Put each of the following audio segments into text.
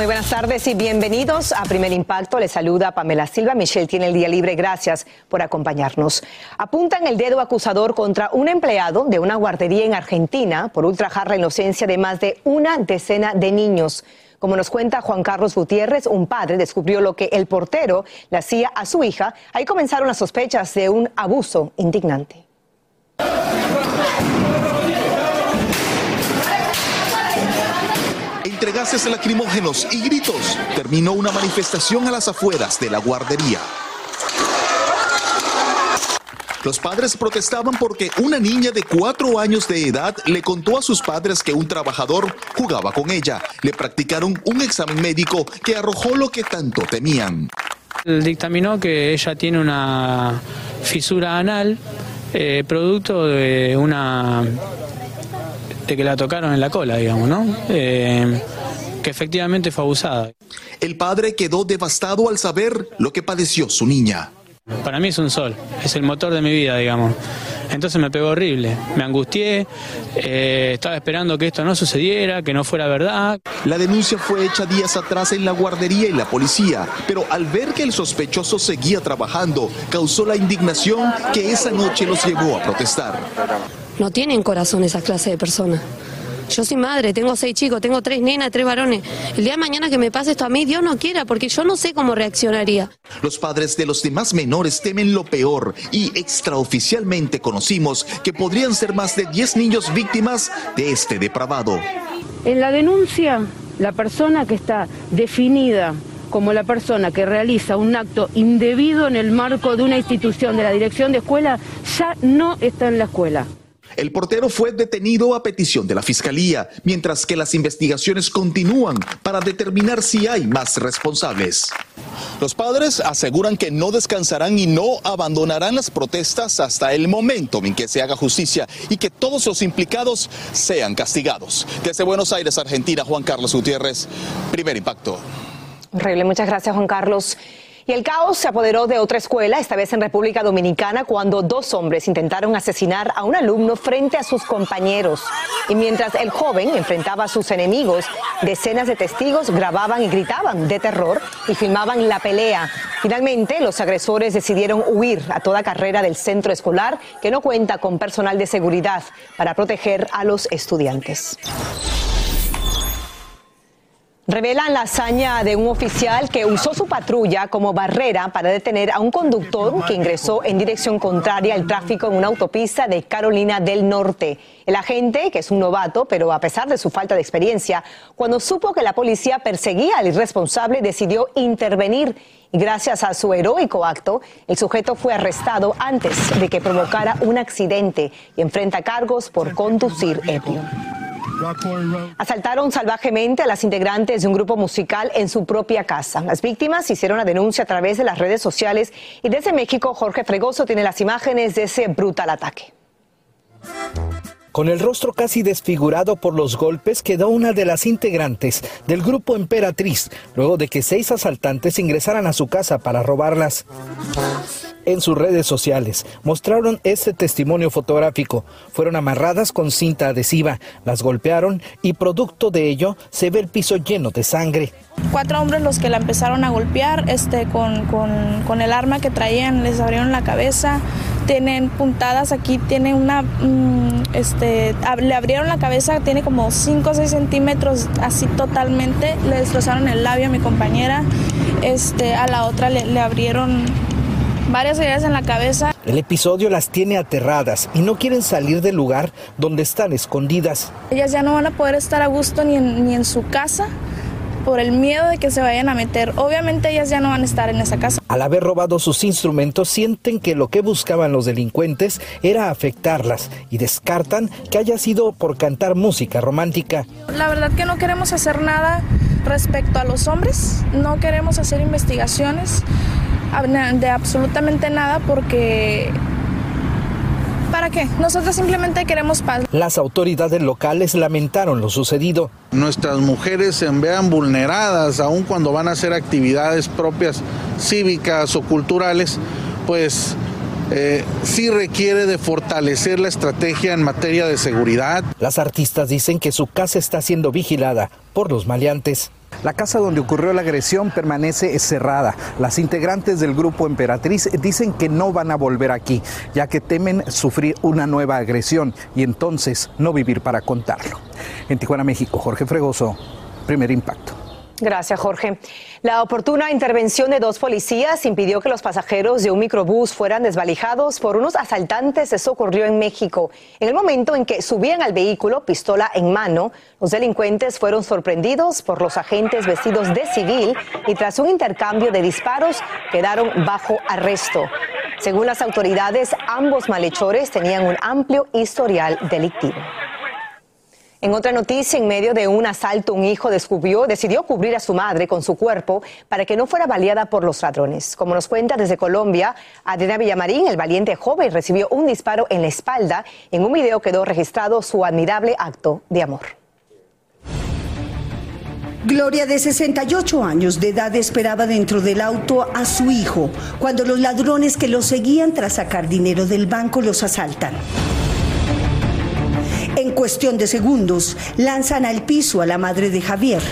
Muy buenas tardes y bienvenidos a Primer Impacto. Les saluda Pamela Silva. Michelle tiene el día libre. Gracias por acompañarnos. Apuntan el dedo acusador contra un empleado de una guardería en Argentina por ultrajar la inocencia de más de una decena de niños. Como nos cuenta Juan Carlos Gutiérrez, un padre descubrió lo que el portero le hacía a su hija. Ahí comenzaron las sospechas de un abuso indignante. Entre gases lacrimógenos y gritos, terminó una manifestación a las afueras de la guardería. Los padres protestaban porque una niña de cuatro años de edad le contó a sus padres que un trabajador jugaba con ella. Le practicaron un examen médico que arrojó lo que tanto temían. Dictaminó que ella tiene una fisura anal, eh, producto de una de que la tocaron en la cola, digamos, ¿no? Eh, que efectivamente fue abusada. El padre quedó devastado al saber lo que padeció su niña. Para mí es un sol, es el motor de mi vida, digamos. Entonces me pegó horrible, me angustié, eh, estaba esperando que esto no sucediera, que no fuera verdad. La denuncia fue hecha días atrás en la guardería y la policía, pero al ver que el sospechoso seguía trabajando, causó la indignación que esa noche los llevó a protestar. No tienen corazón esa clase de personas. Yo soy madre, tengo seis chicos, tengo tres nenas, tres varones. El día de mañana que me pase esto a mí, Dios no quiera, porque yo no sé cómo reaccionaría. Los padres de los demás menores temen lo peor y extraoficialmente conocimos que podrían ser más de 10 niños víctimas de este depravado. En la denuncia, la persona que está definida como la persona que realiza un acto indebido en el marco de una institución de la dirección de escuela ya no está en la escuela. El portero fue detenido a petición de la Fiscalía, mientras que las investigaciones continúan para determinar si hay más responsables. Los padres aseguran que no descansarán y no abandonarán las protestas hasta el momento en que se haga justicia y que todos los implicados sean castigados. Desde Buenos Aires, Argentina, Juan Carlos Gutiérrez, primer impacto. Horrible, muchas gracias Juan Carlos. Y el caos se apoderó de otra escuela, esta vez en República Dominicana, cuando dos hombres intentaron asesinar a un alumno frente a sus compañeros. Y mientras el joven enfrentaba a sus enemigos, decenas de testigos grababan y gritaban de terror y filmaban la pelea. Finalmente, los agresores decidieron huir a toda carrera del centro escolar, que no cuenta con personal de seguridad para proteger a los estudiantes. Revelan la hazaña de un oficial que usó su patrulla como barrera para detener a un conductor que ingresó en dirección contraria al tráfico en una autopista de Carolina del Norte. El agente, que es un novato, pero a pesar de su falta de experiencia, cuando supo que la policía perseguía al irresponsable, decidió intervenir. Y gracias a su heroico acto, el sujeto fue arrestado antes de que provocara un accidente y enfrenta cargos por conducir ebrio. Asaltaron salvajemente a las integrantes de un grupo musical en su propia casa. Las víctimas hicieron la denuncia a través de las redes sociales y desde México Jorge Fregoso tiene las imágenes de ese brutal ataque. Con el rostro casi desfigurado por los golpes quedó una de las integrantes del grupo Emperatriz, luego de que seis asaltantes ingresaran a su casa para robarlas. En sus redes sociales. Mostraron este testimonio fotográfico. Fueron amarradas con cinta adhesiva, las golpearon y producto de ello se ve el piso lleno de sangre. Cuatro hombres los que la empezaron a golpear este, con, con el arma que traían, les abrieron la cabeza, tienen puntadas aquí, tiene una, mm, este, le abrieron la cabeza, tiene como 5 o 6 centímetros así totalmente, le destrozaron el labio a mi compañera, este, a la otra le, le abrieron varias heridas en la cabeza. El episodio las tiene aterradas y no quieren salir del lugar donde están escondidas. Ellas ya no van a poder estar a gusto ni en, ni en su casa por el miedo de que se vayan a meter. Obviamente ellas ya no van a estar en esa casa. Al haber robado sus instrumentos, sienten que lo que buscaban los delincuentes era afectarlas y descartan que haya sido por cantar música romántica. La verdad que no queremos hacer nada respecto a los hombres, no queremos hacer investigaciones de absolutamente nada porque ¿Para qué? Nosotros simplemente queremos paz. Las autoridades locales lamentaron lo sucedido. Nuestras mujeres se vean vulneradas, aun cuando van a hacer actividades propias cívicas o culturales, pues eh, sí requiere de fortalecer la estrategia en materia de seguridad. Las artistas dicen que su casa está siendo vigilada por los maleantes. La casa donde ocurrió la agresión permanece cerrada. Las integrantes del grupo Emperatriz dicen que no van a volver aquí, ya que temen sufrir una nueva agresión y entonces no vivir para contarlo. En Tijuana, México, Jorge Fregoso, primer impacto. Gracias, Jorge. La oportuna intervención de dos policías impidió que los pasajeros de un microbús fueran desvalijados por unos asaltantes. Eso ocurrió en México. En el momento en que subían al vehículo, pistola en mano, los delincuentes fueron sorprendidos por los agentes vestidos de civil y tras un intercambio de disparos quedaron bajo arresto. Según las autoridades, ambos malhechores tenían un amplio historial delictivo. En otra noticia, en medio de un asalto, un hijo descubrió, decidió cubrir a su madre con su cuerpo para que no fuera baleada por los ladrones. Como nos cuenta desde Colombia, Adriana Villamarín, el valiente joven, recibió un disparo en la espalda. En un video quedó registrado su admirable acto de amor. Gloria, de 68 años de edad, esperaba dentro del auto a su hijo cuando los ladrones que lo seguían tras sacar dinero del banco los asaltan. En cuestión de segundos, lanzan al piso a la madre de Javier,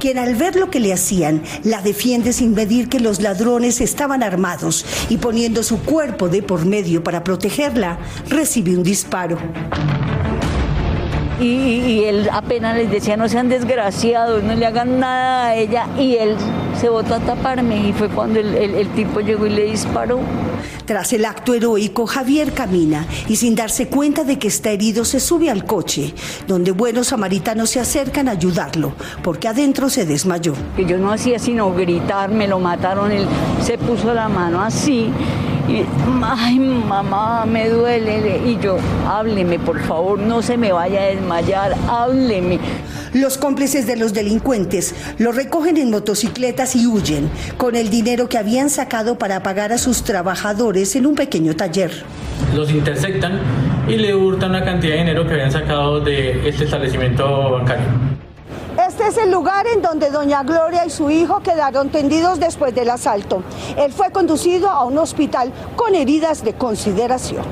quien al ver lo que le hacían, la defiende sin medir que los ladrones estaban armados y poniendo su cuerpo de por medio para protegerla, recibe un disparo. Y, él apenas les decía no sean desgraciados, no le hagan nada a ella y él se botó a taparme y fue cuando el tipo llegó y le disparó. Tras el acto heroico, Javier camina y sin darse cuenta de que está herido se sube al coche, donde buenos samaritanos se acercan a ayudarlo, porque adentro se desmayó. Que yo no hacía sino gritar, me lo mataron, él se puso la mano así y, ay, mamá, me duele. Y yo, hábleme, por favor, no se me vaya a desmayar, hábleme. Los cómplices de los delincuentes lo recogen en motocicletas y huyen con el dinero que habían sacado para pagar a sus trabajadores en un pequeño taller. Los interceptan y le hurtan una cantidad de dinero que habían sacado de este establecimiento bancario. Este es el lugar en donde doña Gloria y su hijo quedaron tendidos después del asalto. Él fue conducido a un hospital con heridas de consideración.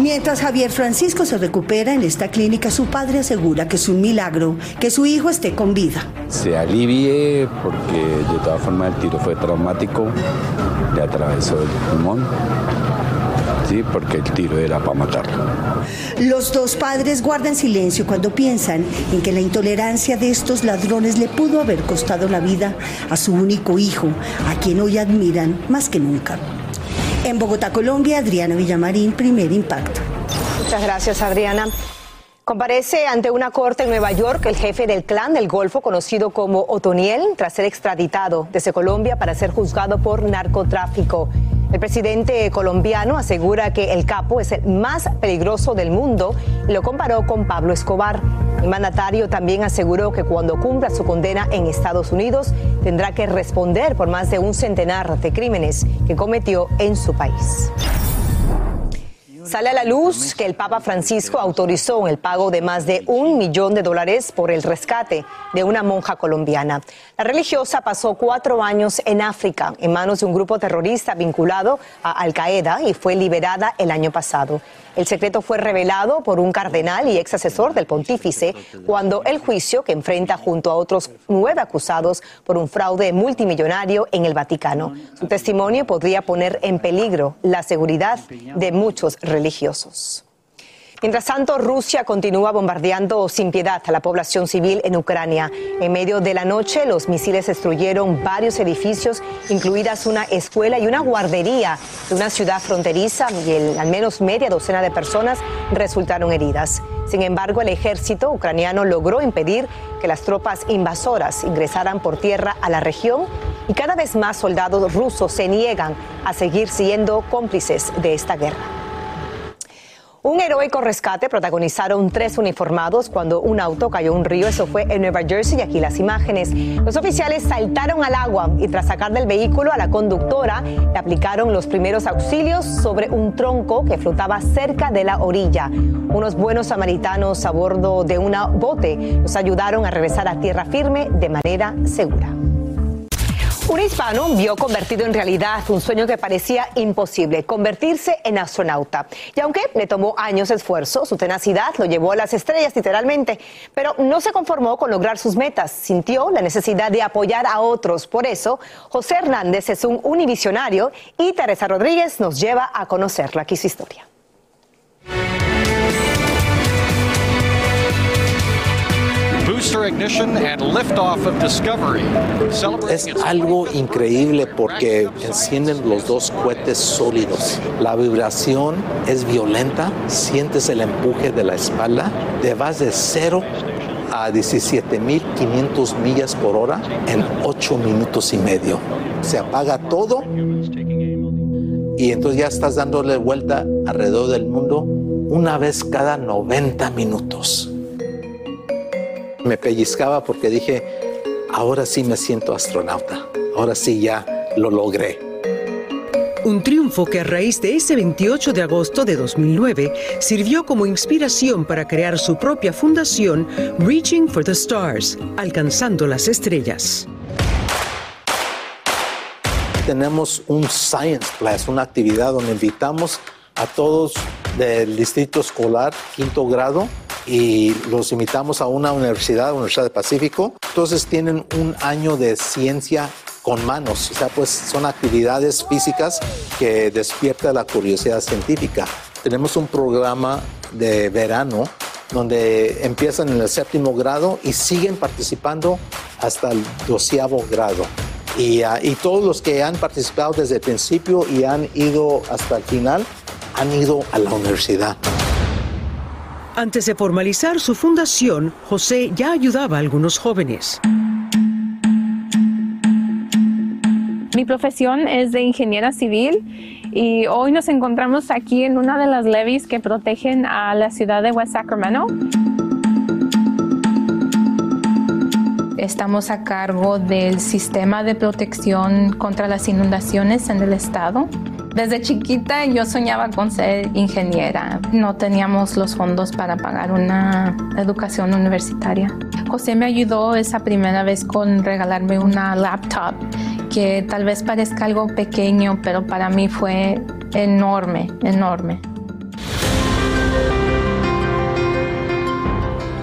Mientras Javier Francisco se recupera en esta clínica, su padre asegura que es un milagro que su hijo esté con vida. Se alivie porque de todas formas el tiro fue traumático, le atravesó el pulmón. Sí, porque el tiro era para matarlo. Los dos padres guardan silencio cuando piensan en que la intolerancia de estos ladrones le pudo haber costado la vida a su único hijo, a quien hoy admiran más que nunca. En Bogotá, Colombia, Adriana Villamarín, primer impacto. Muchas gracias, Adriana. Comparece ante una corte en Nueva York el jefe del clan del Golfo, conocido como Otoniel, tras ser extraditado desde Colombia para ser juzgado por narcotráfico. El presidente colombiano asegura que el capo es el más peligroso del mundo y lo comparó con Pablo Escobar. El mandatario también aseguró que cuando cumpla su condena en Estados Unidos tendrá que responder por más de un centenar de crímenes que cometió en su país. Sale a la luz que el Papa Francisco autorizó el pago de más de un millón de dólares por el rescate de una monja colombiana. La religiosa pasó cuatro años en África en manos de un grupo terrorista vinculado a Al Qaeda y fue liberada el año pasado. El secreto fue revelado por un cardenal y ex asesor del pontífice cuando el juicio que enfrenta junto a otros nueve acusados por un fraude multimillonario en el Vaticano. Su testimonio podría poner en peligro la seguridad de muchos religiosos. Mientras tanto, Rusia continúa bombardeando sin piedad a la población civil en Ucrania. En medio de la noche, los misiles destruyeron varios edificios, incluidas una escuela y una guardería de una ciudad fronteriza y al menos media docena de personas resultaron heridas. Sin embargo, el ejército ucraniano logró impedir que las tropas invasoras ingresaran por tierra a la región y cada vez más soldados rusos se niegan a seguir siendo cómplices de esta guerra. Un heroico rescate protagonizaron tres uniformados cuando un auto cayó un río. Eso fue en Nueva Jersey y aquí las imágenes. Los oficiales saltaron al agua y tras sacar del vehículo a la conductora le aplicaron los primeros auxilios sobre un tronco que flotaba cerca de la orilla. Unos buenos samaritanos a bordo de una bote los ayudaron a regresar a tierra firme de manera segura. Un hispano vio convertido en realidad un sueño que parecía imposible, convertirse en astronauta. Y aunque le tomó años de esfuerzo, su tenacidad lo llevó a las estrellas literalmente, pero no se conformó con lograr sus metas, sintió la necesidad de apoyar a otros. Por eso, José Hernández es un univisionario y Teresa Rodríguez nos lleva a conocerla. Aquí su historia. Es algo increíble porque encienden los dos cohetes sólidos. La vibración es violenta, sientes el empuje de la espalda, te vas de cero a 17.500 millas por hora en 8 minutos y medio. Se apaga todo y entonces ya estás dándole vuelta alrededor del mundo una vez cada 90 minutos me pellizcaba porque dije, ahora sí me siento astronauta, ahora sí ya lo logré. Un triunfo que a raíz de ese 28 de agosto de 2009 sirvió como inspiración para crear su propia fundación Reaching for the Stars, alcanzando las estrellas. Tenemos un Science Class, una actividad donde invitamos a todos del distrito escolar, quinto grado, y los invitamos a una universidad, Universidad del Pacífico. Entonces tienen un año de ciencia con manos, o sea, pues son actividades físicas que despierta la curiosidad científica. Tenemos un programa de verano donde empiezan en el séptimo grado y siguen participando hasta el doceavo grado. Y, ah, y todos los que han participado desde el principio y han ido hasta el final han ido a la universidad. Antes de formalizar su fundación, José ya ayudaba a algunos jóvenes. Mi profesión es de ingeniera civil y hoy nos encontramos aquí en una de las levees que protegen a la ciudad de West Sacramento. Estamos a cargo del sistema de protección contra las inundaciones en el estado. Desde chiquita yo soñaba con ser ingeniera. No teníamos los fondos para pagar una educación universitaria. José me ayudó esa primera vez con regalarme una laptop que tal vez parezca algo pequeño, pero para mí fue enorme, enorme.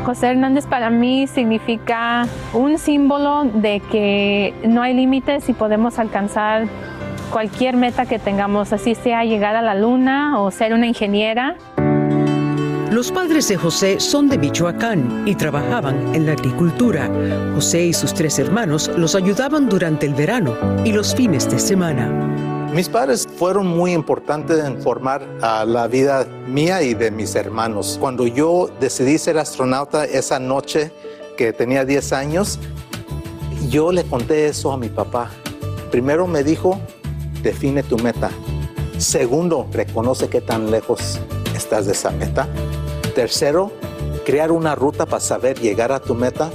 José Hernández para mí significa un símbolo de que no hay límites y podemos alcanzar cualquier meta que tengamos, así sea llegar a la luna o ser una ingeniera. Los padres de José son de Michoacán y trabajaban en la agricultura. José y sus tres hermanos los ayudaban durante el verano y los fines de semana. Mis padres fueron muy importantes en formar a la vida mía y de mis hermanos. Cuando yo decidí ser astronauta esa noche que tenía 10 años, yo le conté eso a mi papá. Primero me dijo, define tu meta. Segundo, reconoce qué tan lejos estás de esa meta. Tercero, crear una ruta para saber llegar a tu meta.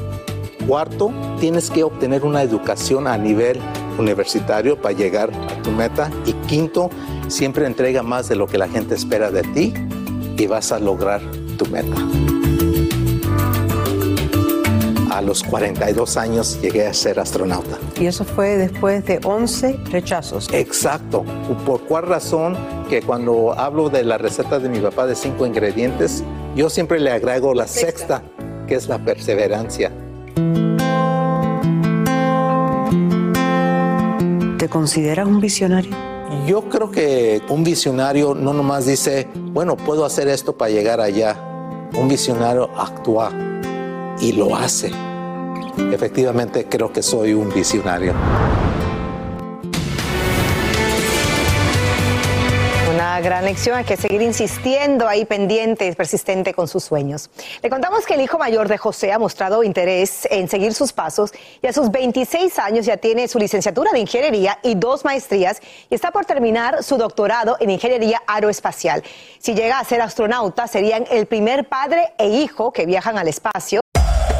Cuarto, tienes que obtener una educación a nivel universitario para llegar a tu meta. Y quinto, siempre entrega más de lo que la gente espera de ti y vas a lograr tu meta. A los 42 años llegué a ser astronauta. Y eso fue después de 11 rechazos. Exacto. ¿Por cuál razón? Que cuando hablo de la receta de mi papá de cinco ingredientes, yo siempre le agrego la sexta, que es la perseverancia. ¿Te consideras un visionario? Yo creo que un visionario no nomás dice, bueno, puedo hacer esto para llegar allá. Un visionario actúa y lo hace. Efectivamente, creo que soy un visionario. Una gran lección, hay que seguir insistiendo ahí pendiente, persistente con sus sueños. Le contamos que el hijo mayor de José ha mostrado interés en seguir sus pasos y a sus 26 años ya tiene su licenciatura de ingeniería y dos maestrías y está por terminar su doctorado en ingeniería aeroespacial. Si llega a ser astronauta, serían el primer padre e hijo que viajan al espacio.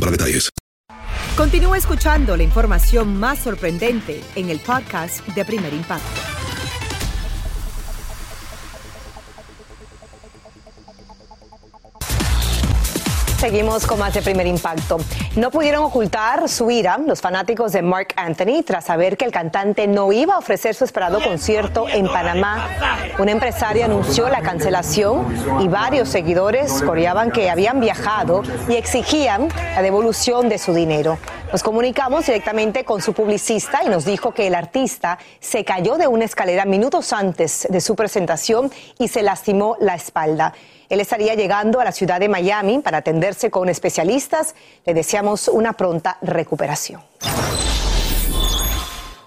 para detalles. Continúa escuchando la información más sorprendente en el podcast de Primer Impacto. Seguimos con más de primer impacto. No pudieron ocultar su ira los fanáticos de Mark Anthony tras saber que el cantante no iba a ofrecer su esperado concierto en Panamá. Un empresario anunció la cancelación y varios seguidores coreaban que habían viajado y exigían la devolución de su dinero. Nos comunicamos directamente con su publicista y nos dijo que el artista se cayó de una escalera minutos antes de su presentación y se lastimó la espalda. Él estaría llegando a la ciudad de Miami para atenderse con especialistas. Le deseamos una pronta recuperación.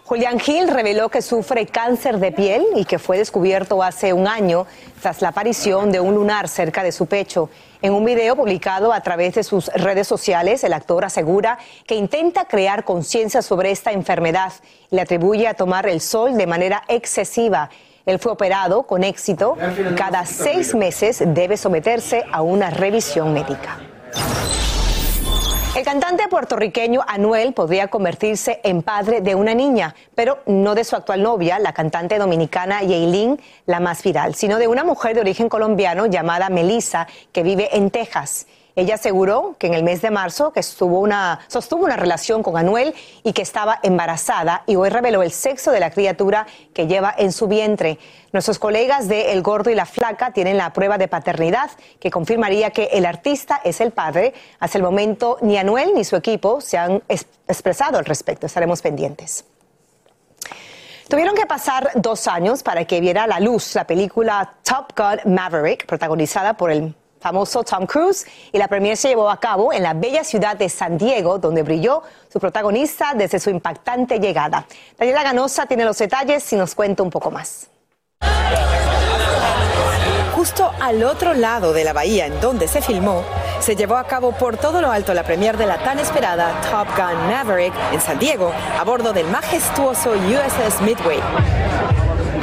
Julián Gil reveló que sufre cáncer de piel y que fue descubierto hace un año tras la aparición de un lunar cerca de su pecho. En un video publicado a través de sus redes sociales, el actor asegura que intenta crear conciencia sobre esta enfermedad y le atribuye a tomar el sol de manera excesiva. Él fue operado con éxito. Cada seis meses debe someterse a una revisión médica. El cantante puertorriqueño Anuel podría convertirse en padre de una niña, pero no de su actual novia, la cantante dominicana Yailin, la más viral, sino de una mujer de origen colombiano llamada Melissa, que vive en Texas. Ella aseguró que en el mes de marzo estuvo sostuvo una relación con Anuel y que estaba embarazada y hoy reveló el sexo de la criatura que lleva en su vientre. Nuestros colegas de El Gordo y la Flaca tienen la prueba de paternidad que confirmaría que el artista es el padre. Hasta el momento ni Anuel ni su equipo se han expresado al respecto. Estaremos pendientes. Tuvieron que pasar dos años para que viera la luz la película Top Gun Maverick, protagonizada por el famoso Tom Cruise y la premier se llevó a cabo en la bella ciudad de San Diego, donde brilló su protagonista desde su impactante llegada. Daniela Ganosa tiene los detalles y nos cuenta un poco más. Justo al otro lado de la bahía en donde se filmó, se llevó a cabo por todo lo alto la premier de la tan esperada Top Gun Maverick en San Diego, a bordo del majestuoso USS Midway.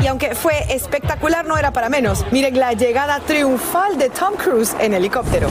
Y aunque fue espectacular, no era para menos. Miren la llegada triunfal de Tom Cruise en helicóptero.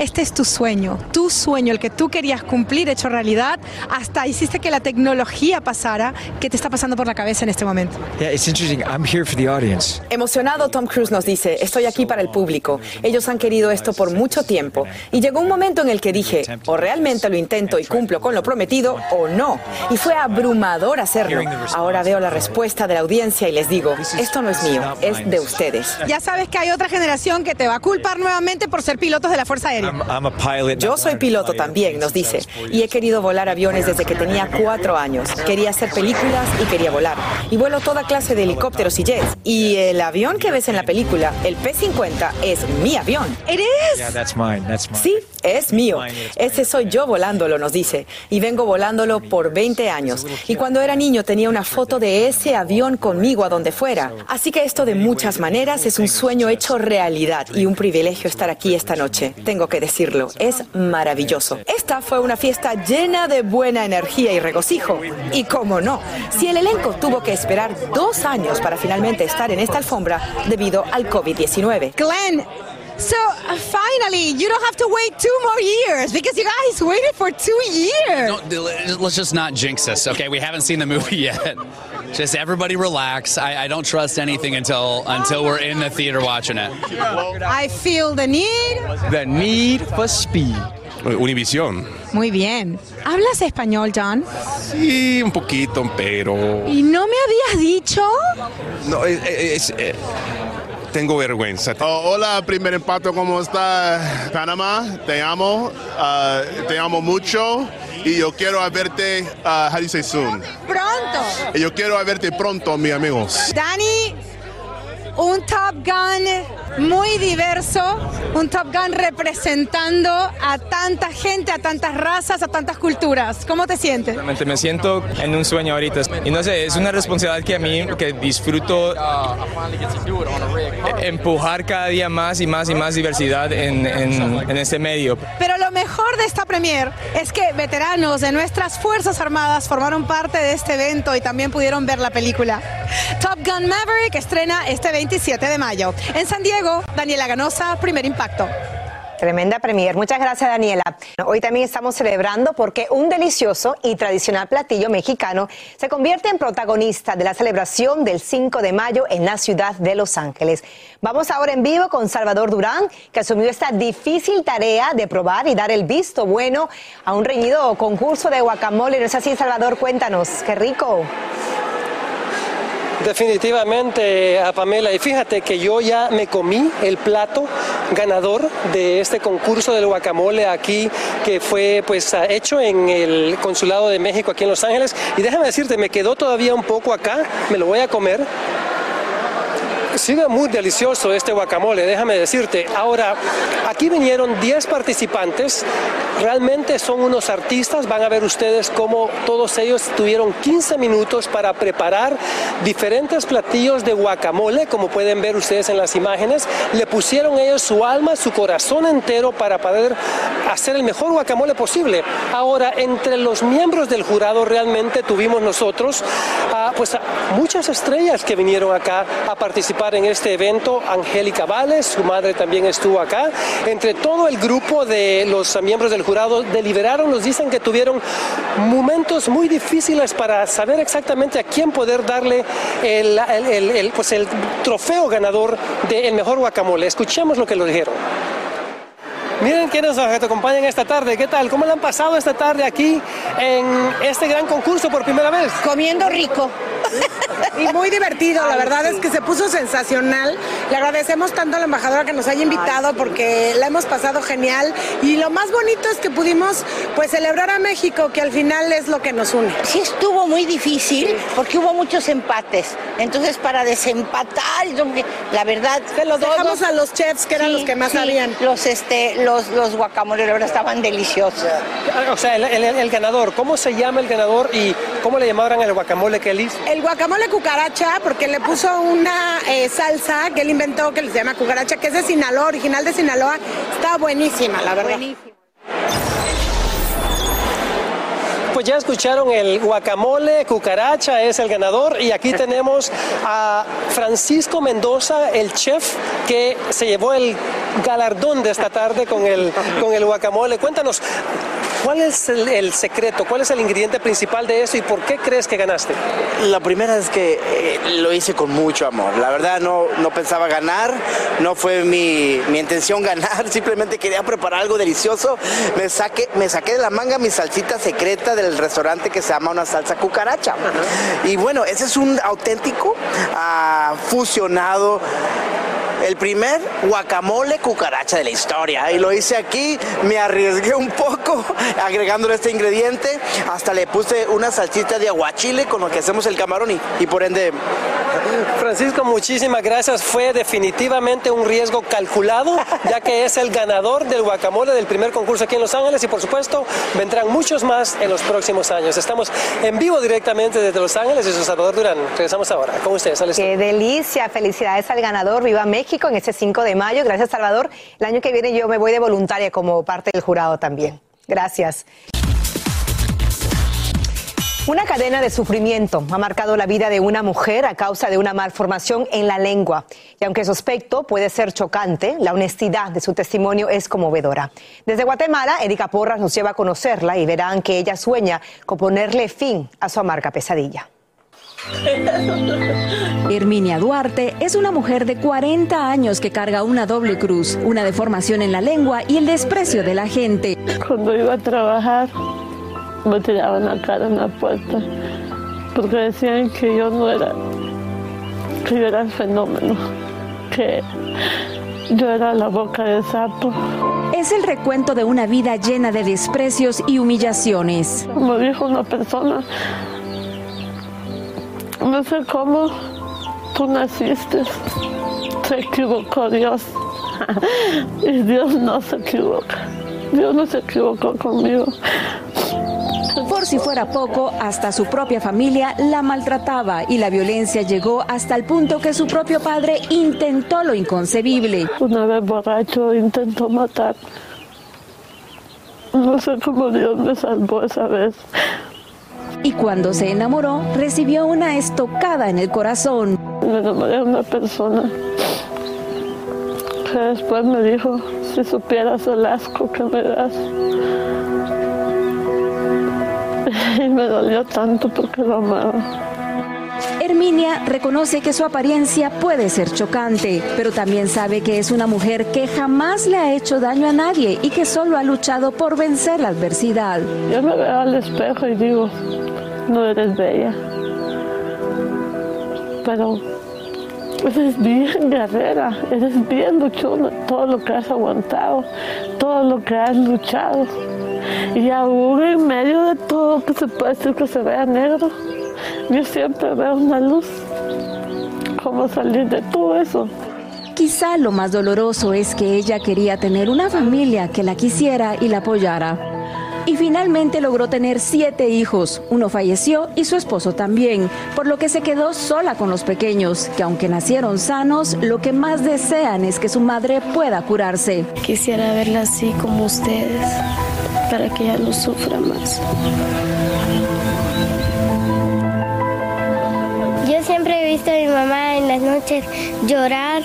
Este es tu sueño, tu sueño, el que tú querías cumplir, hecho realidad. Hasta hiciste que la tecnología pasara. ¿Qué te está pasando por la cabeza en este momento? Yeah, it's interesting. I'm here for the audience. Emocionado, Tom Cruise nos dice, estoy aquí para el público. Ellos han querido esto por mucho tiempo. Y llegó un momento en el que dije, o realmente lo intento y cumplo con lo prometido, o no. Y fue abrumador hacerlo. Ahora veo la respuesta de la audiencia y les digo, esto no es mío, es de ustedes. Ya sabes que hay otra generación que te va a culpar nuevamente por ser pilotos de la Fuerza Aérea. Yo soy piloto también, nos dice, y he querido volar aviones desde que tenía cuatro años. Quería hacer películas y quería volar. Y vuelo toda clase de helicópteros y jets. Y el avión que ves en la película, el P-50, es mi avión. ¿Eres? Sí, es mío. Ese soy yo volándolo, nos dice. Y vengo volándolo por 20 años. Y cuando era niño tenía una foto de ese avión conmigo a donde fuera. Así que esto de muchas maneras es un sueño hecho realidad y un privilegio estar aquí esta noche. Tengo que decirlo, es maravilloso. Esta fue una fiesta llena de buena energía y regocijo. Y cómo no, si el elenco tuvo que esperar dos años para finalmente estar en esta alfombra debido al COVID-19. Glenn, so uh, finally, you don't have to wait two more years because you guys waited for two years. Don't, let's just not jinx this, okay? We haven't seen the movie yet. Just everybody relax. I, I don't trust anything until until we're in the theater watching it. I feel the need. The need for speed. Univisión. Muy bien. ¿Hablas español, John? Sí, un poquito, pero. ¿Y no me habías dicho? No, es. es- eh, tengo vergüenza. Oh, hola, primer impacto, ¿cómo está Panamá? Te amo, ah, te amo mucho y yo quiero verte, uh, how do you say soon? Pronto. Y Yo quiero verte pronto, mis amigos. Dani, un Top Gun muy diverso, un Top Gun representando a tanta gente, a tantas razas, a tantas culturas. ¿Cómo te sientes? Realmente me siento en un sueño ahorita y no sé, es una responsabilidad que a mí que disfruto eh, empujar cada día más y más y más diversidad en, en, en este medio. Pero lo mejor de esta premier es que veteranos de nuestras Fuerzas Armadas formaron parte de este evento y también pudieron ver la película. Top Gun Maverick estrena este 27 de mayo. En San Diego, Daniela Ganosa, primer impacto. Tremenda premier. Muchas gracias, Daniela. Hoy también estamos celebrando porque un delicioso y tradicional platillo mexicano se convierte en protagonista de la celebración del 5 de mayo en la ciudad de Los Ángeles. Vamos ahora en vivo con Salvador Durán, que asumió esta difícil tarea de probar y dar el visto bueno a un reñido concurso de guacamole. ¿No es así, Salvador? Cuéntanos. ¡Qué rico! Definitivamente, a Pamela. Y fíjate que yo ya me comí el plato ganador de este concurso del guacamole aquí, que fue pues ah, hecho en el Consulado de México aquí en Los Ángeles. Y déjame decirte, me quedó todavía un poco acá, me lo voy a comer. Sigue muy delicioso este guacamole, déjame decirte. Ahora, aquí vinieron 10 participantes, realmente son unos artistas, van a ver ustedes cómo todos ellos tuvieron 15 minutos para preparar diferentes platillos de guacamole, como pueden ver ustedes en las imágenes. Le pusieron ellos su alma, su corazón entero para poder hacer el mejor guacamole posible. Ahora, entre los miembros del jurado realmente tuvimos nosotros ah, pues muchas estrellas que vinieron acá a participar en este evento. Angélica Vales, su madre también estuvo acá. Entre todo el grupo de los miembros del jurado deliberaron, nos dicen que tuvieron momentos muy difíciles para saber exactamente a quién poder darle el, el- pues el trofeo ganador del mejor guacamole. Escuchemos lo que lo dijeron. Miren quiénes nos acompañan esta tarde. ¿Qué tal? ¿Cómo le han pasado esta tarde aquí en este gran concurso por primera vez? Comiendo rico. Y muy divertido, la verdad es que se puso sensacional. Le agradecemos tanto a la embajadora que nos haya invitado porque la hemos pasado genial y lo más bonito es que pudimos pues celebrar a México, que al final es lo que nos une. Sí estuvo muy difícil porque hubo muchos empates. Entonces para desempatar, la verdad, Se los dejamos a los chefs que eran los que más sabían. Los este, los, los guacamoles, la verdad estaban deliciosos. O sea, el, el- el ganador, ¿cómo se llama el ganador y cómo le llamaron el guacamole que él hizo? El guacamole cucaracha, porque le puso una eh, salsa que él inventó que se llama cucaracha, que es de Sinaloa, original de Sinaloa. Está buenísima, la verdad. Pues ya escucharon el guacamole, cucaracha es el ganador y aquí tenemos a Francisco Mendoza, el chef que se llevó el galardón de esta tarde con el, con el guacamole. Cuéntanos, ¿cuál es el, el secreto, cuál es el ingrediente principal de eso y por qué crees que ganaste? La primera es que eh, lo hice con mucho amor. La verdad no, no pensaba ganar, no fue mi, mi intención ganar, simplemente quería preparar algo delicioso. Me, saqué, me saqué de la manga mi salsita secreta del restaurante que se llama una salsa cucaracha. Y bueno, ese es un auténtico ah, fusionado el primer guacamole cucaracha de la historia. Y lo hice aquí, me arriesgué un poco agregándole este ingrediente. Hasta le puse una salsita de aguachile con lo que hacemos el camarón y, y por ende... Francisco, muchísimas gracias. Fue definitivamente un riesgo calculado, ya que es el ganador del guacamole del primer concurso aquí en Los Ángeles y por supuesto vendrán muchos más en los próximos años. Estamos en vivo directamente desde Los Ángeles y soy Salvador Durán. Regresamos ahora con ustedes. Qué delicia, felicidades al ganador, viva México en este 5 de mayo. Gracias Salvador. El año que viene yo me voy de voluntaria como parte del jurado también. Gracias. Una cadena de sufrimiento ha marcado la vida de una mujer a causa de una malformación en la lengua. Y aunque su aspecto puede ser chocante, la honestidad de su testimonio es conmovedora. Desde Guatemala, Erika Porras nos lleva a conocerla y verán que ella sueña con ponerle fin a su amarga pesadilla. Herminia Duarte es una mujer de 40 años que carga una doble cruz, una deformación en la lengua y el desprecio de la gente. Cuando iba a trabajar, me tiraban la cara en la puerta, porque decían que yo no era, que yo era el fenómeno, que yo era la boca de sapo. Es el recuento de una vida llena de desprecios y humillaciones. Como dijo una persona, no sé cómo tú naciste, se equivocó Dios. y Dios no se equivoca. Dios no se equivocó conmigo. Por si fuera poco, hasta su propia familia la maltrataba y la violencia llegó hasta el punto que su propio padre intentó lo inconcebible. Una vez borracho intentó matar. No sé cómo Dios me salvó esa vez. Y cuando se enamoró, recibió una estocada en el corazón. Me enamoré de una persona que después me dijo, si supieras el asco que me das. Me dolió tanto porque lo amaba. Herminia reconoce que su apariencia puede ser chocante, pero también sabe que es una mujer que jamás le ha hecho daño a nadie y que solo ha luchado por vencer la adversidad. Yo me veo al espejo y digo, no eres bella, pero eres bien guerrera, eres bien luchona, todo lo que has aguantado, todo lo que has luchado. Y aún en medio de todo que se puede decir que se vea negro, yo siempre veo una luz. ¿Cómo salir de todo eso? Quizá lo más doloroso es que ella quería tener una familia que la quisiera y la apoyara. Y finalmente logró tener siete hijos. Uno falleció y su esposo también, por lo que se quedó sola con los pequeños, que aunque nacieron sanos, lo que más desean es que su madre pueda curarse. Quisiera verla así como ustedes, para que ella no sufra más. Yo siempre he visto a mi mamá en las noches llorar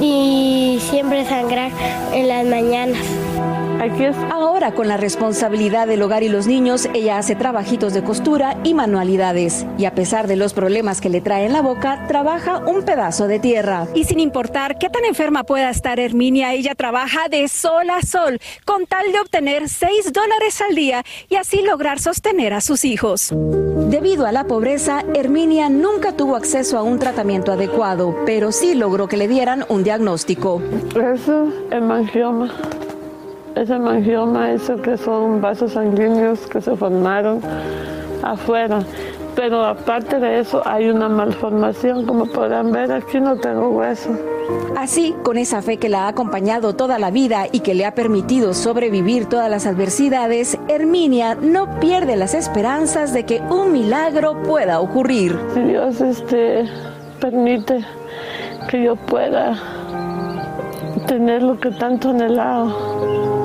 y siempre sangrar en las mañanas. Ahora, con la responsabilidad del hogar y los niños, ella hace trabajitos de costura y manualidades. Y a pesar de los problemas que le trae en la boca, trabaja un pedazo de tierra. Y sin importar qué tan enferma pueda estar Herminia, ella trabaja de sol a sol, con tal de obtener 6 dólares al día y así lograr sostener a sus hijos. Debido a la pobreza, Herminia nunca tuvo acceso a un tratamiento adecuado, pero sí logró que le dieran un diagnóstico. Eso es Ese mangioma, eso que son vasos sanguíneos que se formaron afuera. Pero aparte de eso hay una malformación, como podrán ver aquí no tengo hueso. Así, con esa fe que la ha acompañado toda la vida y que le ha permitido sobrevivir todas las adversidades, Herminia no pierde las esperanzas de que un milagro pueda ocurrir. Si Dios este, permite que yo pueda tener lo que tanto anhelado,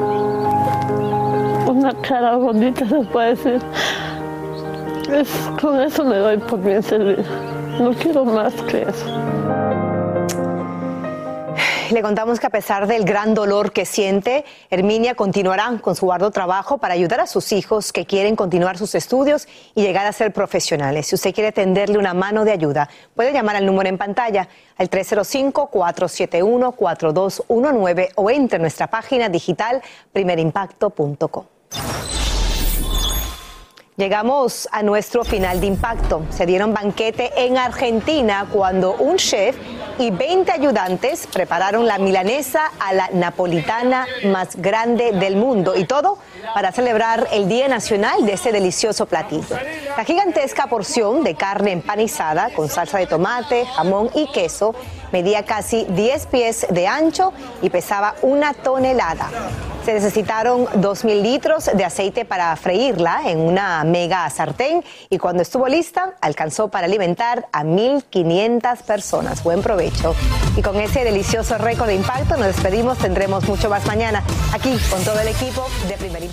una cara bonita, se puede decir. Es, con eso me doy por bien servido. No quiero más que eso. Le contamos que a pesar del gran dolor que siente, Herminia continuará con su arduo trabajo para ayudar a sus hijos que quieren continuar sus estudios y llegar a ser profesionales. Si usted quiere tenderle una mano de ayuda, puede llamar al número en pantalla al 305-471-4219 o entre en nuestra página digital primerimpacto.com. Llegamos a nuestro final de impacto. Se dieron banquete en Argentina cuando un chef y 20 ayudantes prepararon la milanesa a la napolitana más grande del mundo y todo para celebrar el Día Nacional de ese delicioso platillo. La gigantesca porción de carne empanizada con salsa de tomate, jamón y queso medía casi 10 pies de ancho y pesaba una tonelada. Se necesitaron 2.000 litros de aceite para freírla en una mega sartén y cuando estuvo lista alcanzó para alimentar a 1.500 personas. Buen provecho. Y con ese delicioso récord de impacto nos despedimos. Tendremos mucho más mañana aquí con todo el equipo de Primer Impacto.